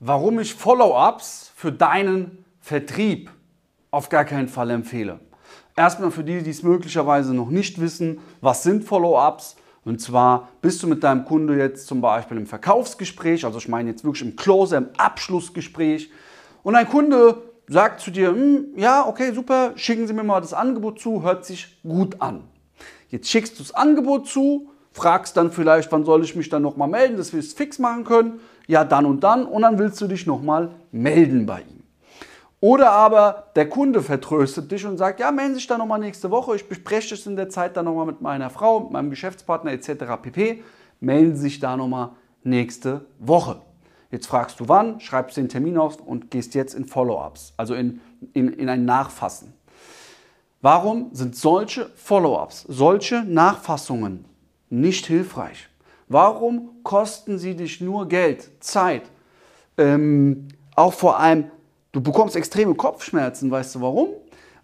warum ich Follow-ups für deinen Vertrieb auf gar keinen Fall empfehle. Erstmal für die, die es möglicherweise noch nicht wissen, was sind Follow-ups? Und zwar bist du mit deinem Kunde jetzt zum Beispiel im Verkaufsgespräch, also ich meine jetzt wirklich im Closer, im Abschlussgespräch. Und ein Kunde sagt zu dir, hm, ja, okay, super, schicken Sie mir mal das Angebot zu, hört sich gut an. Jetzt schickst du das Angebot zu, fragst dann vielleicht, wann soll ich mich dann nochmal melden, dass wir es fix machen können. Ja, dann und dann. Und dann willst du dich nochmal melden bei ihm. Oder aber der Kunde vertröstet dich und sagt, ja, melden Sie sich dann nochmal nächste Woche. Ich bespreche es in der Zeit dann nochmal mit meiner Frau, mit meinem Geschäftspartner etc. pp. Melden Sie sich da nochmal nächste Woche. Jetzt fragst du wann, schreibst den Termin auf und gehst jetzt in Follow-ups, also in, in, in ein Nachfassen. Warum sind solche Follow-ups, solche Nachfassungen nicht hilfreich? Warum kosten sie dich nur Geld, Zeit? Ähm, auch vor allem, du bekommst extreme Kopfschmerzen. Weißt du warum?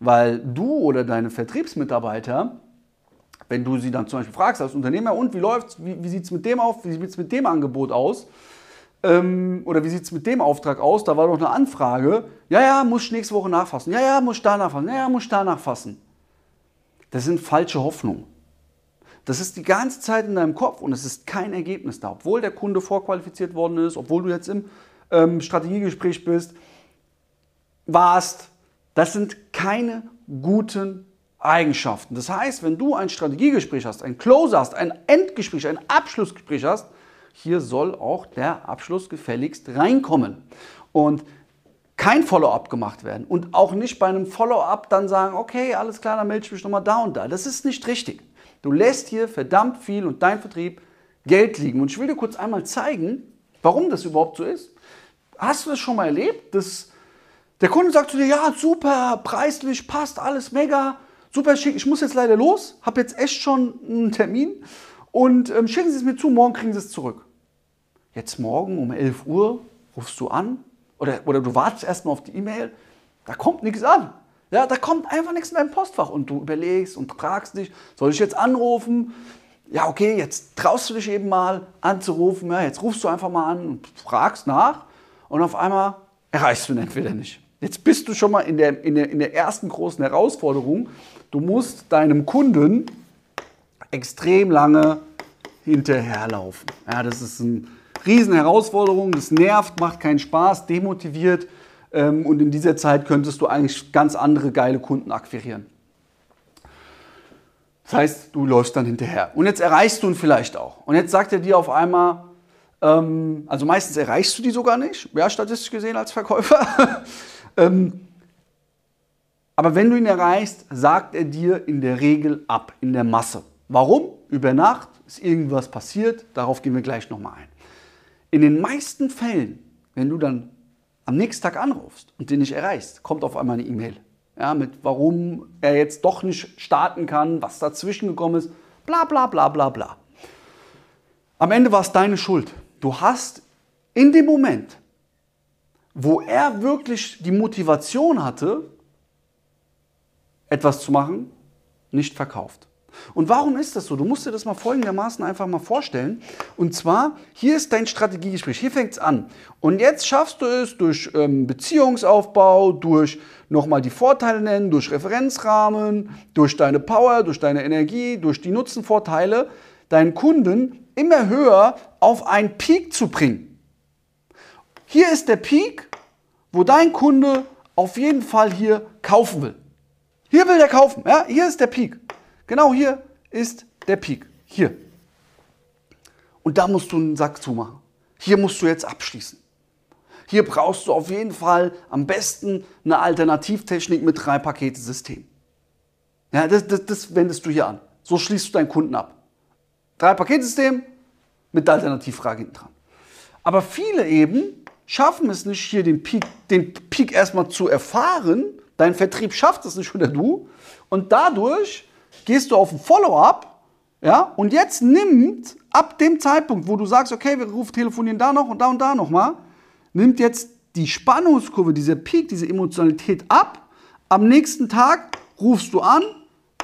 Weil du oder deine Vertriebsmitarbeiter, wenn du sie dann zum Beispiel fragst als Unternehmer, und wie läuft's, wie, wie sieht es mit dem auf, wie sieht es mit dem Angebot aus? Ähm, oder wie sieht es mit dem Auftrag aus? Da war doch eine Anfrage. Ja, ja, muss ich nächste Woche nachfassen. Ja, ja, muss ich da nachfassen. Ja, ja, muss ich da nachfassen. Das sind falsche Hoffnungen. Das ist die ganze Zeit in deinem Kopf und es ist kein Ergebnis da. Obwohl der Kunde vorqualifiziert worden ist, obwohl du jetzt im ähm, Strategiegespräch bist, warst. Das sind keine guten Eigenschaften. Das heißt, wenn du ein Strategiegespräch hast, ein Close hast, ein Endgespräch, ein Abschlussgespräch hast, hier soll auch der Abschluss gefälligst reinkommen. Und kein Follow-up gemacht werden und auch nicht bei einem Follow-up dann sagen, okay, alles klar, dann melde ich mich nochmal da und da. Das ist nicht richtig. Du lässt hier verdammt viel und dein Vertrieb Geld liegen. Und ich will dir kurz einmal zeigen, warum das überhaupt so ist. Hast du das schon mal erlebt, dass der Kunde sagt zu dir, ja, super, preislich, passt, alles mega, super schick, ich muss jetzt leider los, habe jetzt echt schon einen Termin und ähm, schicken Sie es mir zu, morgen kriegen Sie es zurück. Jetzt morgen um 11 Uhr rufst du an oder, oder du wartest erstmal auf die E-Mail, da kommt nichts an. Ja, da kommt einfach nichts in dein Postfach und du überlegst und fragst dich, soll ich jetzt anrufen? Ja, okay, jetzt traust du dich eben mal anzurufen. Ja, jetzt rufst du einfach mal an und fragst nach und auf einmal erreichst du ihn entweder nicht. Jetzt bist du schon mal in der, in der, in der ersten großen Herausforderung. Du musst deinem Kunden extrem lange hinterherlaufen. Ja, das ist eine riesen Herausforderung, das nervt, macht keinen Spaß, demotiviert und in dieser Zeit könntest du eigentlich ganz andere geile Kunden akquirieren. Das heißt, du läufst dann hinterher. Und jetzt erreichst du ihn vielleicht auch. Und jetzt sagt er dir auf einmal, ähm, also meistens erreichst du die sogar nicht, ja, statistisch gesehen als Verkäufer. ähm, aber wenn du ihn erreichst, sagt er dir in der Regel ab, in der Masse. Warum? Über Nacht ist irgendwas passiert, darauf gehen wir gleich nochmal ein. In den meisten Fällen, wenn du dann am nächsten Tag anrufst und den nicht erreichst, kommt auf einmal eine E-Mail. Ja, mit warum er jetzt doch nicht starten kann, was dazwischen gekommen ist, bla bla bla bla bla. Am Ende war es deine Schuld. Du hast in dem Moment, wo er wirklich die Motivation hatte, etwas zu machen, nicht verkauft. Und warum ist das so? Du musst dir das mal folgendermaßen einfach mal vorstellen. Und zwar, hier ist dein Strategiegespräch, hier fängt es an. Und jetzt schaffst du es durch ähm, Beziehungsaufbau, durch nochmal die Vorteile nennen, durch Referenzrahmen, durch deine Power, durch deine Energie, durch die Nutzenvorteile, deinen Kunden immer höher auf einen Peak zu bringen. Hier ist der Peak, wo dein Kunde auf jeden Fall hier kaufen will. Hier will der kaufen. Ja? Hier ist der Peak. Genau hier ist der Peak. Hier. Und da musst du einen Sack zumachen. Hier musst du jetzt abschließen. Hier brauchst du auf jeden Fall am besten eine Alternativtechnik mit drei Paketesystem. Ja, das, das, das wendest du hier an. So schließt du deinen Kunden ab. Drei Paketsystem mit Alternativfrage hinten dran. Aber viele eben schaffen es nicht, hier den Peak, den Peak erstmal zu erfahren. Dein Vertrieb schafft es nicht oder du. Und dadurch gehst du auf ein Follow-up, ja, und jetzt nimmt ab dem Zeitpunkt, wo du sagst, okay, wir rufen, telefonieren da noch und da und da nochmal, nimmt jetzt die Spannungskurve, dieser Peak, diese Emotionalität ab. Am nächsten Tag rufst du an,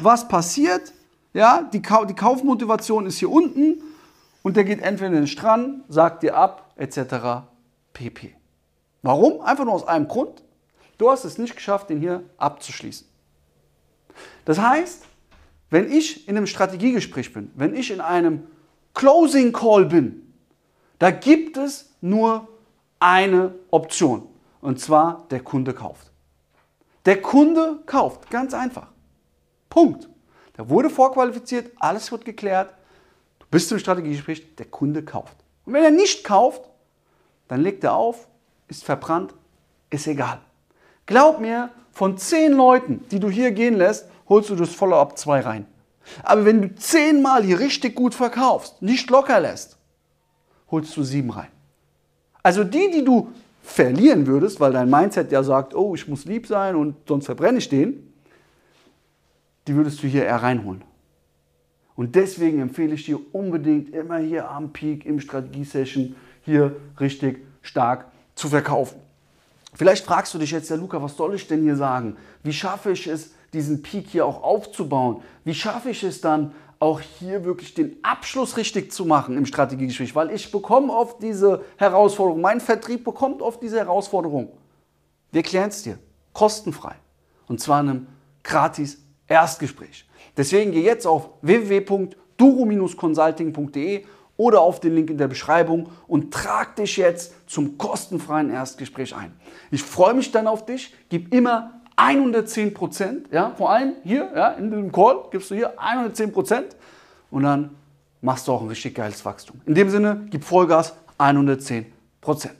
was passiert, ja, die, Kau die Kaufmotivation ist hier unten und der geht entweder in den Strand, sagt dir ab, etc. pp. Warum? Einfach nur aus einem Grund. Du hast es nicht geschafft, den hier abzuschließen. Das heißt, wenn ich in einem Strategiegespräch bin, wenn ich in einem Closing Call bin, da gibt es nur eine Option. Und zwar, der Kunde kauft. Der Kunde kauft, ganz einfach. Punkt. Der wurde vorqualifiziert, alles wird geklärt. Du bist im Strategiegespräch, der Kunde kauft. Und wenn er nicht kauft, dann legt er auf, ist verbrannt, ist egal. Glaub mir, von zehn Leuten, die du hier gehen lässt, holst du das Follow-up 2 rein. Aber wenn du zehnmal hier richtig gut verkaufst, nicht locker lässt, holst du sieben rein. Also die, die du verlieren würdest, weil dein Mindset ja sagt, oh, ich muss lieb sein und sonst verbrenne ich den, die würdest du hier eher reinholen. Und deswegen empfehle ich dir unbedingt immer hier am Peak im Strategie-Session hier richtig stark zu verkaufen. Vielleicht fragst du dich jetzt, ja Luca, was soll ich denn hier sagen? Wie schaffe ich es, diesen Peak hier auch aufzubauen? Wie schaffe ich es dann, auch hier wirklich den Abschluss richtig zu machen im Strategiegespräch? Weil ich bekomme oft diese Herausforderung, mein Vertrieb bekommt oft diese Herausforderung. Wir erklären es dir, kostenfrei. Und zwar in einem gratis Erstgespräch. Deswegen geh jetzt auf www.duro-consulting.de oder auf den Link in der Beschreibung und trag dich jetzt zum kostenfreien Erstgespräch ein. Ich freue mich dann auf dich, gib immer 110 Prozent, ja, vor allem hier, ja, in dem Call gibst du hier 110 Prozent und dann machst du auch ein richtig geiles Wachstum. In dem Sinne, gib Vollgas 110 Prozent.